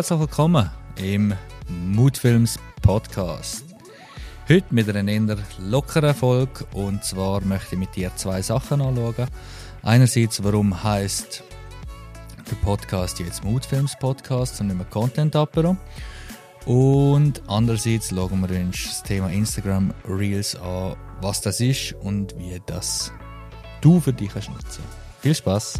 herzlich willkommen im Moodfilms Podcast. Heute mit einer eher lockeren Folge und zwar möchte ich mit dir zwei Sachen anschauen. Einerseits, warum heißt der Podcast jetzt Moodfilms Podcast und nicht mehr Content Apero. Und andererseits schauen wir uns das Thema Instagram Reels an, was das ist und wie das du für dich kannst nutzen. Viel Spaß!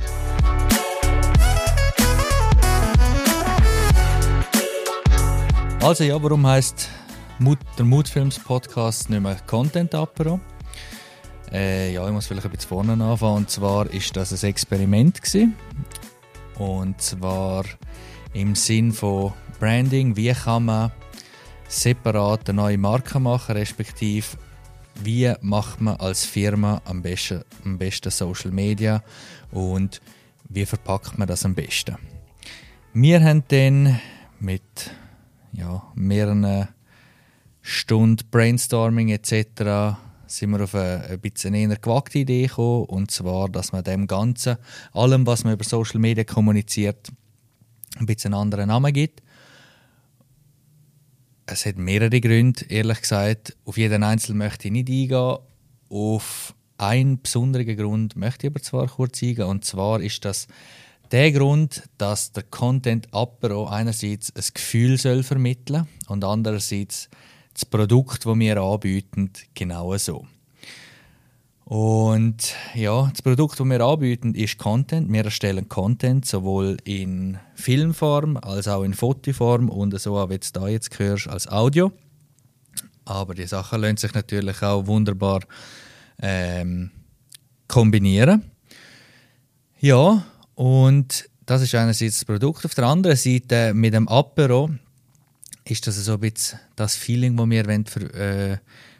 Also ja, warum heißt der Moodfilms Podcast nicht mehr Content Apero? Äh, ja, ich muss vielleicht ein bisschen vorne anfangen. Und zwar ist das ein Experiment gewesen. Und zwar im Sinn von Branding. Wie kann man separat eine neue Marke machen, respektive wie macht man als Firma am besten, am besten Social Media und wie verpackt man das am besten? Wir haben dann mit ja, mehreren Stunden Brainstorming etc. sind wir auf eine, ein bisschen eher gewagte Idee gekommen. Und zwar, dass man dem Ganzen, allem, was man über Social Media kommuniziert, ein bisschen einen anderen Namen gibt. Es hat mehrere Gründe, ehrlich gesagt. Auf jeden Einzelnen möchte ich nicht eingehen. Auf einen besonderen Grund möchte ich aber zwar kurz eingehen. Und zwar ist das der Grund, dass der Content Apero einerseits ein Gefühl soll vermitteln und andererseits das Produkt, das wir anbieten, genau so. Und ja, das Produkt, das wir anbieten, ist Content. Wir erstellen Content sowohl in Filmform als auch in Fotoform und so wie du da jetzt hörst, als Audio. Aber die Sachen lassen sich natürlich auch wunderbar ähm, kombinieren. Ja, und das ist einerseits das Produkt. Auf der anderen Seite mit dem Apero ist das so ein bisschen das Feeling, das wir wollen, ver, äh,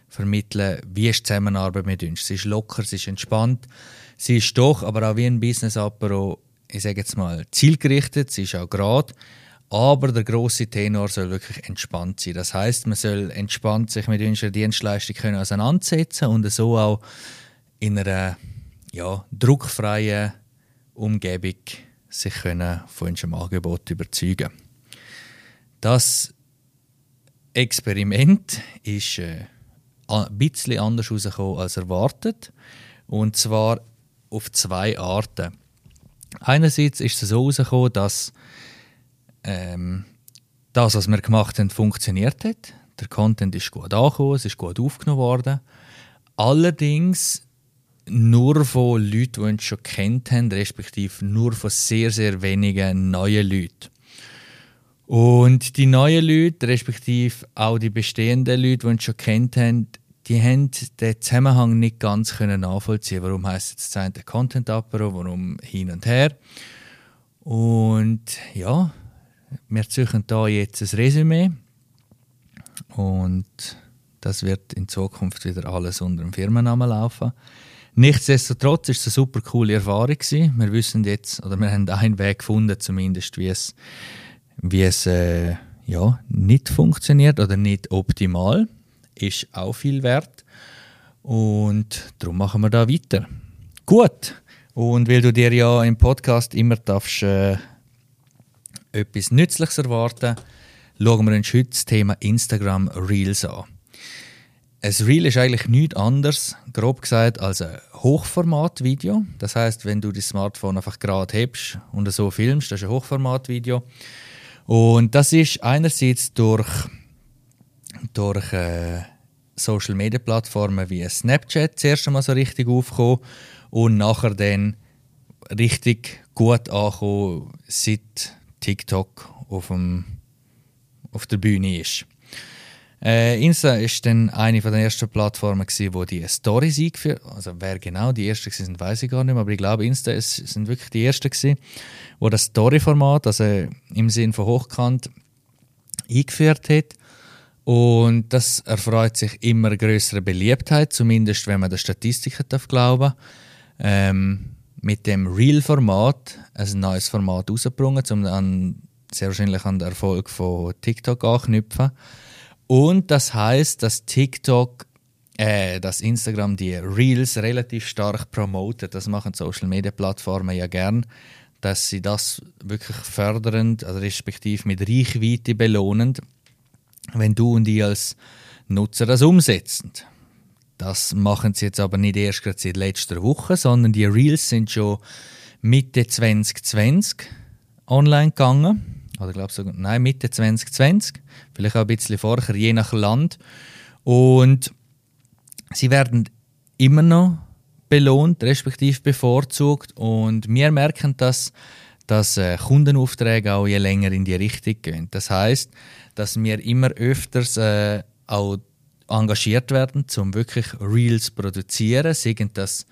vermitteln wie ist die Zusammenarbeit mit uns. Sie ist locker, sie ist entspannt. Sie ist doch, aber auch wie ein Business-Apero, ich sage jetzt mal, zielgerichtet. Sie ist auch gerade. Aber der große Tenor soll wirklich entspannt sein. Das heißt, man soll entspannt sich mit unserer Dienstleistung können auseinandersetzen und so auch in einer ja, druckfreien Umgebung sich können von unserem Angebot überzeugen Das Experiment ist äh, ein bisschen anders herausgekommen als erwartet. Und zwar auf zwei Arten. Einerseits ist es so herausgekommen, dass ähm, das, was wir gemacht haben, funktioniert hat. Der Content ist gut angekommen, es ist gut aufgenommen worden. Allerdings nur von Leuten, die uns schon kennt haben, respektive nur von sehr, sehr wenigen neuen Leuten. Und die neuen Leute, respektive auch die bestehenden Leute, die uns schon kennt haben, die haben den Zusammenhang nicht ganz können nachvollziehen. Warum es jetzt der Content Apero, warum hin und her? Und ja, wir suchen da jetzt ein Resümee und das wird in Zukunft wieder alles unter dem Firmennamen laufen. Nichtsdestotrotz ist es eine super coole Erfahrung gewesen. Wir wissen jetzt, oder wir haben einen Weg gefunden, zumindest, wie es, wie es äh, ja, nicht funktioniert oder nicht optimal. Ist auch viel wert. Und darum machen wir da weiter. Gut. Und weil du dir ja im Podcast immer darfst, äh, etwas Nützliches erwarten, schauen wir uns heute das Thema Instagram Reels an. Ein Reel ist eigentlich nichts anderes, grob gesagt, als ein Hochformatvideo. Das heißt, wenn du das Smartphone einfach gerade hebst und so filmst, das ist ein Hochformatvideo. Und das ist einerseits durch, durch äh, Social Media Plattformen wie Snapchat zuerst einmal so richtig aufgekommen und nachher dann richtig gut angekommen, seit TikTok auf, dem, auf der Bühne ist. Äh, Insta ist dann eine von den ersten Plattformen, gewesen, wo die Stories eingeführt Also wer genau die ersten sind, weiß ich gar nicht mehr, aber ich glaube, Insta ist, sind wirklich die ersten gewesen, wo das Story-Format, also im Sinn von hochkant, eingeführt hat. Und das erfreut sich immer größere Beliebtheit, zumindest wenn man der Statistiken darf glauben. Ähm, mit dem Real-Format ein neues Format rausgebracht, um dann sehr wahrscheinlich an den Erfolg von TikTok anknüpfen. Und das heißt, dass TikTok, äh, dass Instagram die Reels relativ stark promotet. Das machen Social Media Plattformen ja gern, dass sie das wirklich fördernd, also respektive mit Reichweite belohnend, wenn du und ich als Nutzer das umsetzen. Das machen sie jetzt aber nicht erst gerade seit letzter Woche, sondern die Reels sind schon Mitte 2020 online gegangen. Oder glaube sogar, nein, Mitte 2020. Vielleicht auch ein bisschen vorher, je nach Land. Und sie werden immer noch belohnt, respektive bevorzugt. Und wir merken das, dass äh, Kundenaufträge auch je länger in die Richtung gehen. Das heißt, dass wir immer öfters äh, auch engagiert werden, um wirklich Reels zu produzieren. Seien das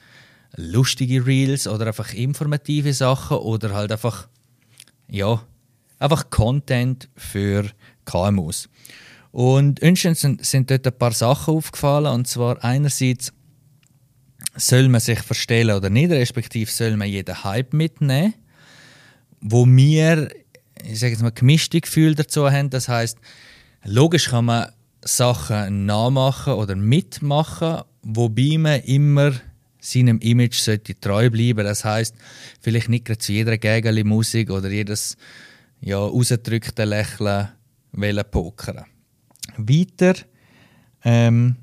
lustige Reels oder einfach informative Sachen oder halt einfach, ja, einfach Content für KMUs. Und uns sind, sind dort ein paar Sachen aufgefallen. Und zwar einerseits soll man sich verstellen oder nicht, respektive soll man jeden Hype mitnehmen, wo wir, ich sage jetzt mal, gemischte Gefühle dazu haben. Das heißt, logisch kann man Sachen nachmachen oder mitmachen, wobei man immer seinem Image sollte treu bleiben. Das heißt, vielleicht nicht gerade zu jeder Gegel Musik oder jedes ja, rausgedrückte Lächeln pokern. Weiter ähm,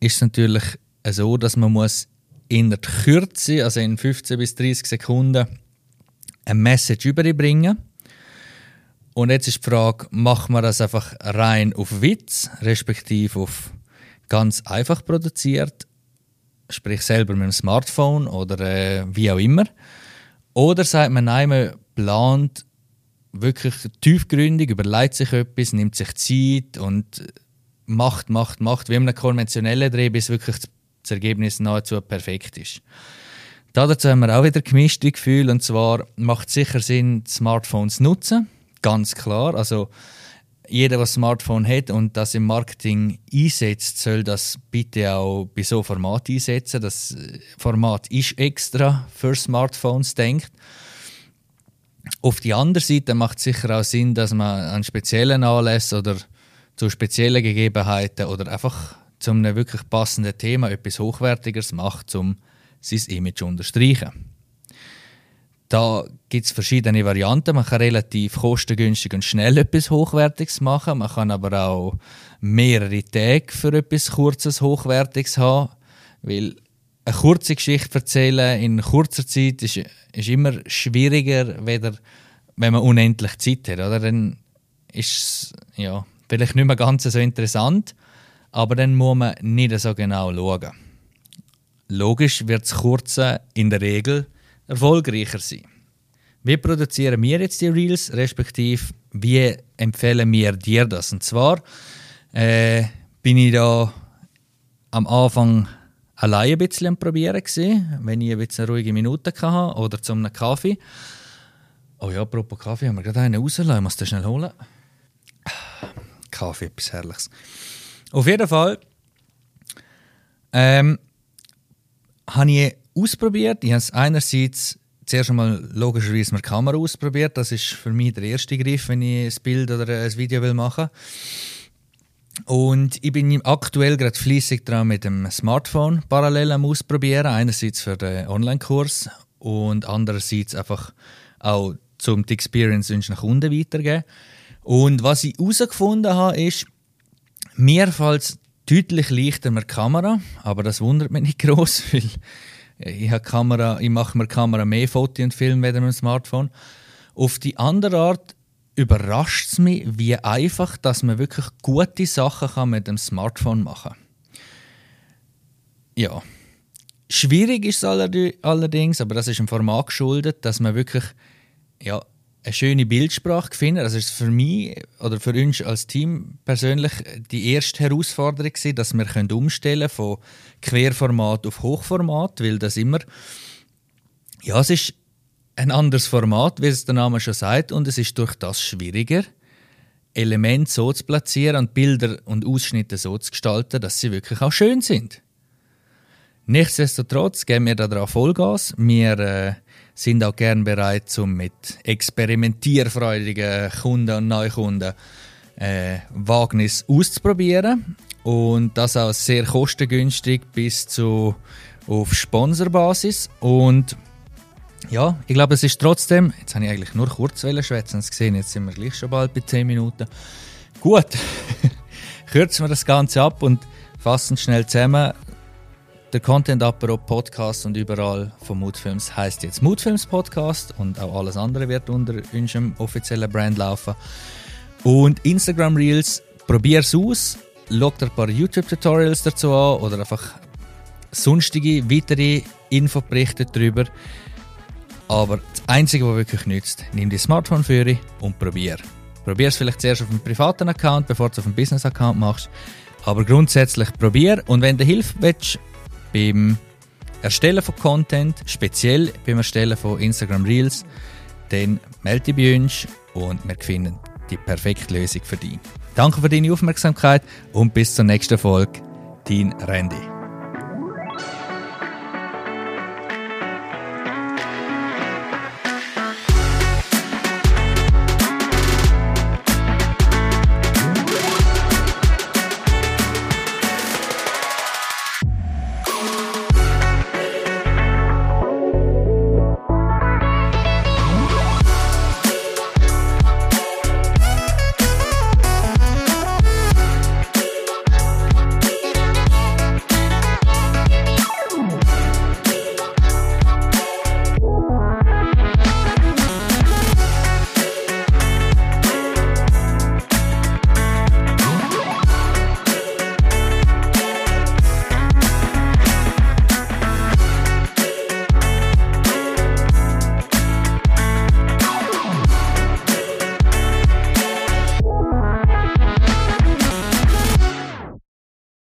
ist es natürlich so, dass man muss in der Kürze, also in 15 bis 30 Sekunden, eine Message überbringen und jetzt ist die Frage, macht man das einfach rein auf Witz, respektive auf ganz einfach produziert, sprich selber mit dem Smartphone oder äh, wie auch immer? Oder sagt man, nein, man plant wirklich tiefgründig, überlegt sich etwas, nimmt sich Zeit und macht, macht, macht, wie in einem konventionellen Dreh, bis wirklich das Ergebnis nahezu perfekt ist. Dazu haben wir auch wieder gemischte Gefühle und zwar macht es sicher Sinn, Smartphones zu nutzen Ganz klar. Also jeder, der ein Smartphone hat und das im Marketing einsetzt, soll das bitte auch bei so Format einsetzen. Das Format ist extra für Smartphones denkt. Auf die andere Seite macht es sicher auch Sinn, dass man an speziellen Anlässen oder zu speziellen Gegebenheiten oder einfach zu einem wirklich passenden Thema etwas Hochwertigeres macht, um sein Image zu unterstreichen. Da gibt es verschiedene Varianten. Man kann relativ kostengünstig und schnell etwas Hochwertiges machen. Man kann aber auch mehrere Tage für etwas Kurzes, Hochwertiges haben. Weil eine kurze Geschichte erzählen in kurzer Zeit ist, ist immer schwieriger, weder wenn man unendlich Zeit hat. Oder? Dann ist es ja, vielleicht nicht mehr ganz so interessant, aber dann muss man nicht so genau schauen. Logisch wird das Kurze in der Regel erfolgreicher sein. Wie produzieren wir jetzt die Reels, respektive wie empfehlen wir dir das? Und zwar äh, bin ich da am Anfang allein ein bisschen am Probieren gewesen, wenn ich ein bisschen ruhige Minuten hatte oder zum Kaffee. Oh ja, apropos Kaffee, haben wir gerade einen rausgelassen, ich muss den schnell holen. Kaffee, etwas Herrliches. Auf jeden Fall ähm, habe ich ausprobiert. Ich habe es einerseits zuerst einmal logischerweise mit Kamera ausprobiert. Das ist für mich der erste Griff, wenn ich ein Bild oder ein Video will machen Und ich bin aktuell gerade fließig dran mit dem Smartphone parallel am Ausprobieren. Einerseits für den Online-Kurs und andererseits einfach auch zum die Experience nach Kunden weitergeben. Und was ich herausgefunden habe, ist, mir fällt deutlich leichter mit Kamera, aber das wundert mich nicht groß, weil ich, habe Kamera, ich mache mir Kamera mehr Fotos und Film mit dem Smartphone. Auf die andere Art überrascht es mich, wie einfach, dass man wirklich gute Sachen kann mit dem Smartphone machen kann. Ja. Schwierig ist es allerdings, aber das ist im Format geschuldet, dass man wirklich ja, eine schöne Bildsprache finden. Das ist für mich oder für uns als Team persönlich die erste Herausforderung gewesen, dass wir können umstellen von Querformat auf Hochformat, weil das immer ja es ist ein anderes Format, wie es der Name schon sagt, und es ist durch das schwieriger, Elemente so zu platzieren und Bilder und Ausschnitte so zu gestalten, dass sie wirklich auch schön sind. Nichtsdestotrotz geben wir da Vollgas. Wir äh, sind auch gern bereit, um mit experimentierfreudigen Kunden und Neukunden äh, Wagnis auszuprobieren. Und das auch sehr kostengünstig bis zu auf Sponsorbasis. Und ja, ich glaube, es ist trotzdem, jetzt habe ich eigentlich nur kurz schwätzen gesehen, jetzt sind wir gleich schon bald bei 10 Minuten. Gut, kürzen wir das Ganze ab und fassen schnell zusammen. Der Content Apero Podcast und überall von Moodfilms heißt jetzt Moodfilms Podcast und auch alles andere wird unter unserem offiziellen Brand laufen. Und Instagram Reels, probier's aus, schaut ein paar YouTube-Tutorials dazu an oder einfach sonstige weitere Infoberichte darüber. Aber das Einzige, was wirklich nützt, nimm dein Smartphone für und probier. Probier es vielleicht zuerst auf einem privaten Account, bevor du es auf einem Business-Account machst. Aber grundsätzlich probier und wenn du Hilfe willst beim Erstellen von Content, speziell beim Erstellen von Instagram Reels, dann melde dich bei uns und wir finden die perfekte Lösung für dich. Danke für deine Aufmerksamkeit und bis zur nächsten Folge. Dein Randy.